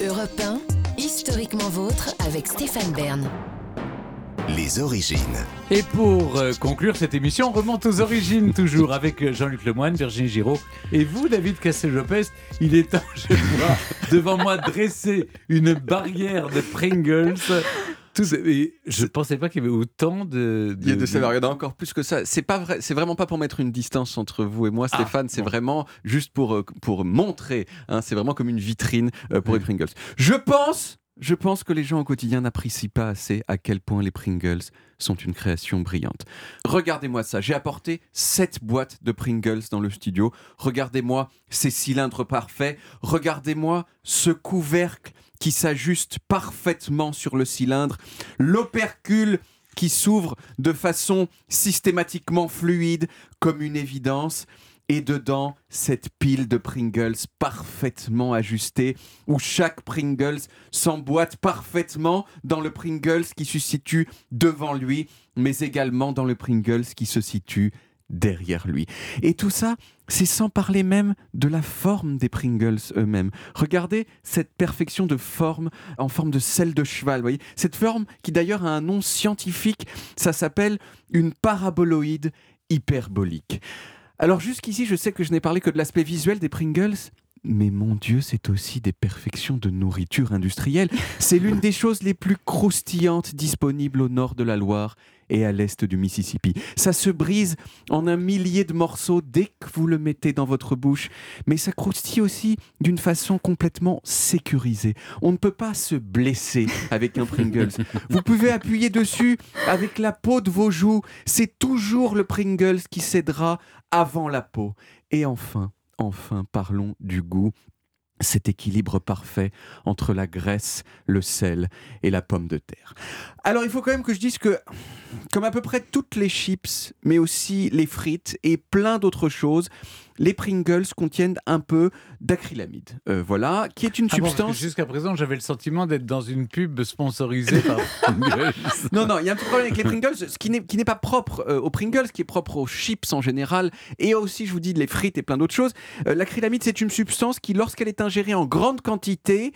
Europe 1, historiquement vôtre avec Stéphane Bern. Les origines. Et pour euh, conclure cette émission, on remonte aux origines toujours avec euh, Jean-Luc Lemoyne, Virginie Giraud et vous, David Cassel-Jopest. Il est temps, je vois devant moi dresser une barrière de Pringles. Tout, et je ne pensais pas qu'il y avait autant de. Il y a de en a encore plus que ça. C'est pas vrai, c'est vraiment pas pour mettre une distance entre vous et moi, Ah, Stéphane. c'est vraiment juste pour, euh, pour montrer. hein, c'est vraiment comme une vitrine euh, pour les Pringles. Je pense, je pense que les gens au quotidien n'apprécient pas assez à quel point les Pringles sont une création brillante. Regardez-moi ça. J'ai apporté 7 boîtes de Pringles dans le studio. Regardez-moi ces cylindres parfaits. Regardez-moi ce couvercle qui s'ajuste parfaitement sur le cylindre. L'opercule qui s'ouvre de façon systématiquement fluide, comme une évidence. Et dedans, cette pile de Pringles parfaitement ajustée, où chaque Pringles s'emboîte parfaitement dans le Pringles qui se situe devant lui, mais également dans le Pringles qui se situe derrière lui. Et tout ça, c'est sans parler même de la forme des Pringles eux-mêmes. Regardez cette perfection de forme en forme de selle de cheval, voyez Cette forme qui d'ailleurs a un nom scientifique, ça s'appelle une paraboloïde hyperbolique. Alors jusqu'ici, je sais que je n'ai parlé que de l'aspect visuel des Pringles, mais mon Dieu, c'est aussi des perfections de nourriture industrielle. C'est l'une des choses les plus croustillantes disponibles au nord de la Loire et à l'est du Mississippi. Ça se brise en un millier de morceaux dès que vous le mettez dans votre bouche, mais ça croustille aussi d'une façon complètement sécurisée. On ne peut pas se blesser avec un Pringles. Vous pouvez appuyer dessus avec la peau de vos joues. C'est toujours le Pringles qui cédera avant la peau. Et enfin, enfin, parlons du goût. Cet équilibre parfait entre la graisse, le sel et la pomme de terre. Alors il faut quand même que je dise que, comme à peu près toutes les chips, mais aussi les frites et plein d'autres choses, les Pringles contiennent un peu d'acrylamide. Euh, voilà, qui est une Ah bon, substance. Jusqu'à présent, j'avais le sentiment d'être dans une pub sponsorisée par Pringles. Non, non, il y a un petit problème avec les Pringles, ce qui n'est, pas propre euh, aux Pringles, qui est propre aux chips en général, et aussi, je vous dis, les frites et plein d'autres choses. Euh, l'acrylamide, c'est une substance qui, lorsqu'elle est ingérée en grande quantité,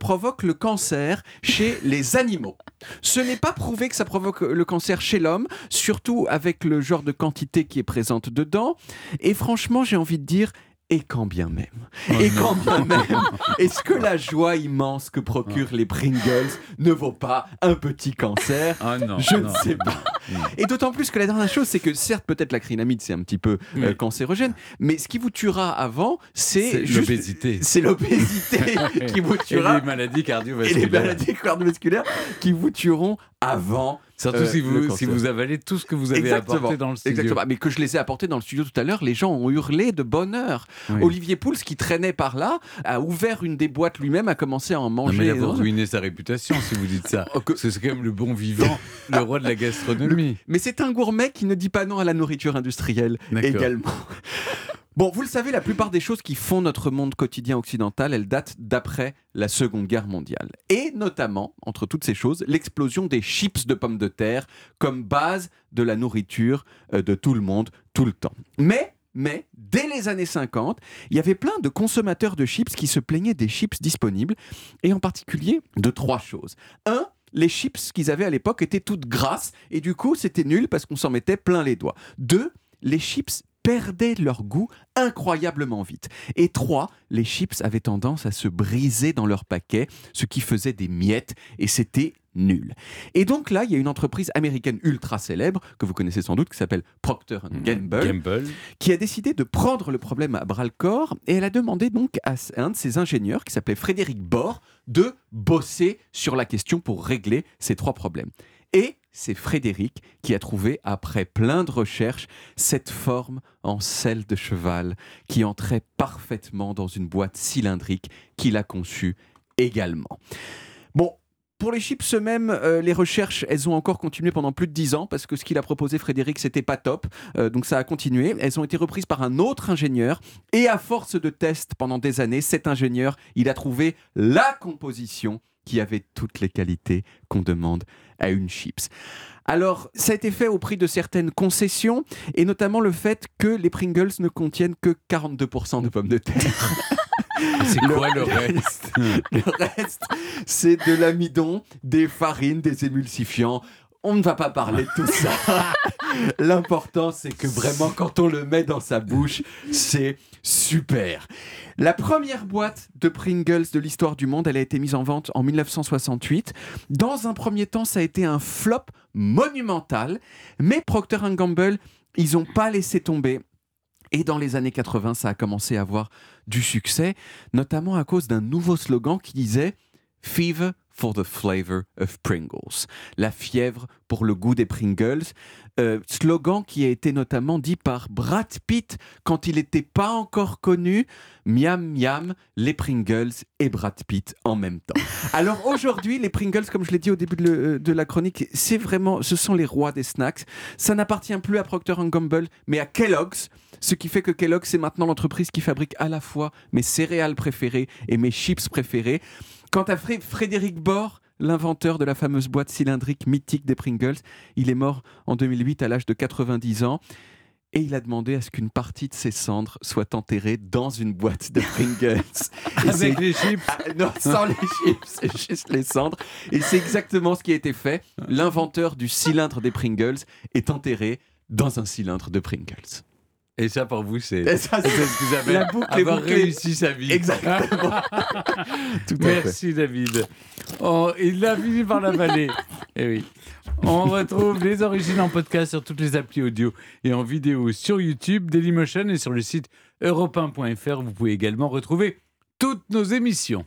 provoque le cancer chez les animaux. Ce n'est pas prouvé que ça provoque le cancer chez l'homme, surtout avec le genre de quantité qui est présente dedans. Et franchement, j'ai envie de dire, et quand bien même. et quand bien même, est-ce que la joie immense que procurent les Pringles ne vaut pas un petit cancer? Ah non, Je non, ne sais non, pas. Non. Et d'autant plus que la dernière chose, c'est que certes, peut-être l'acrylamide, c'est un petit peu euh, Oui. cancérogène, mais ce qui vous tuera avant, c'est l'obésité. C'est l'obésité qui vous Et tuera. les maladies Et les cardiovasculaires. maladies cardiovasculaires qui vous tueront avant. Surtout euh, si, vous, si vous avalez tout ce que vous avez Exactement. apporté dans le studio. Exactement. Mais que je les ai apportés dans le studio tout à l'heure, les gens ont hurlé de bonheur. Oui. Olivier Pouls, qui traînait par là, a ouvert une des boîtes lui-même, a commencé à en Non, manger. mais là, vous ruinez sa réputation si vous dites ça. C'est quand même le bon vivant, le roi de la gastronomie. Mais c'est un gourmet qui ne dit pas non à la nourriture industrielle également. Bon, vous le savez, la plupart des choses qui font notre monde quotidien occidental, elles datent d'après la Seconde Guerre mondiale. Et notamment, entre toutes ces choses, l'explosion des chips de pommes de terre comme base de la nourriture euh, de tout le monde, tout le temps. Mais, mais, dès les années 50, il y avait plein de consommateurs de chips qui se plaignaient des chips disponibles, et en particulier de trois choses. Un, les chips qu'ils avaient à l'époque étaient toutes grasses, et du coup, c'était nul parce qu'on s'en mettait plein les doigts. Deux, les chips perdaient leur goût incroyablement vite. Et trois, les chips avaient tendance à se briser dans leur paquet, ce qui faisait des miettes, et c'était nul. Et donc là, il y a une entreprise américaine ultra célèbre, que vous connaissez sans doute, qui s'appelle Procter Gamble, Gamble. qui a décidé de prendre le problème à bras le corps et elle a demandé donc à un de ses ingénieurs qui s'appelait Frédéric Bord de bosser sur la question pour régler ces trois problèmes. Et c'est Frédéric qui a trouvé, après plein de recherches, cette forme en selle de cheval qui entrait parfaitement dans une boîte cylindrique qu'il a conçue également. Pour les chips eux-mêmes, euh, les recherches, elles ont encore continué pendant plus de 10 ans parce que ce qu'il a proposé Frédéric, c'était pas top. Euh, donc ça a continué. Elles ont été reprises par un autre ingénieur et à force de tests pendant des années, cet ingénieur, il a trouvé la composition qui avait toutes les qualités qu'on demande à une chips. Alors, ça a été fait au prix de certaines concessions, et notamment le fait que les Pringles ne contiennent que 42% de pommes de terre. C'est quoi le reste Le reste, c'est de l'amidon, des farines, des émulsifiants. On ne va pas parler de tout ça. L'important, c'est que vraiment, quand on le met dans sa bouche, c'est super. La première boîte de Pringles de l'histoire du monde, elle a été mise en vente en 1968. Dans un premier temps, ça a été un flop monumental, mais Procter Gamble, ils n'ont pas laissé tomber. Et dans les années 80, ça a commencé à avoir du succès, notamment à cause d'un nouveau slogan qui disait Fever for the flavor of Pringles. La fièvre pour le goût des Pringles. Euh, slogan qui a été notamment dit par Brad Pitt quand il n'était pas encore connu. Miam miam, les Pringles et Brad Pitt en même temps. Alors aujourd'hui, les Pringles, comme je l'ai dit au début de, le- de la chronique, c'est vraiment, ce sont les rois des snacks. Ça n'appartient plus à Procter Gamble, mais à Kellogg's. Ce qui fait que Kellogg's, c'est maintenant l'entreprise qui fabrique à la fois mes céréales préférées et mes chips préférés. Quant à Fré- Frédéric Bord, l'inventeur de la fameuse boîte cylindrique mythique des Pringles, il est mort en 2008 à l'âge de 90 ans. Et il a demandé à ce qu'une partie de ses cendres soit enterrée dans une boîte de Pringles. Avec les chips ah, non, sans les chips, c'est juste les cendres. Et c'est exactement ce qui a été fait. L'inventeur du cylindre des Pringles est enterré dans un cylindre de Pringles. Et ça, pour vous, c'est Et ce que vous appelez la boucle avoir bouclée. réussi sa vie. Exactement. Tout à fait. Merci David. Oh, il a fini par l'avaler. Eh oui. On retrouve les origines en podcast sur toutes les applis audio et en vidéo sur YouTube, Dailymotion et sur le site europe1.fr. Vous pouvez également retrouver toutes nos émissions.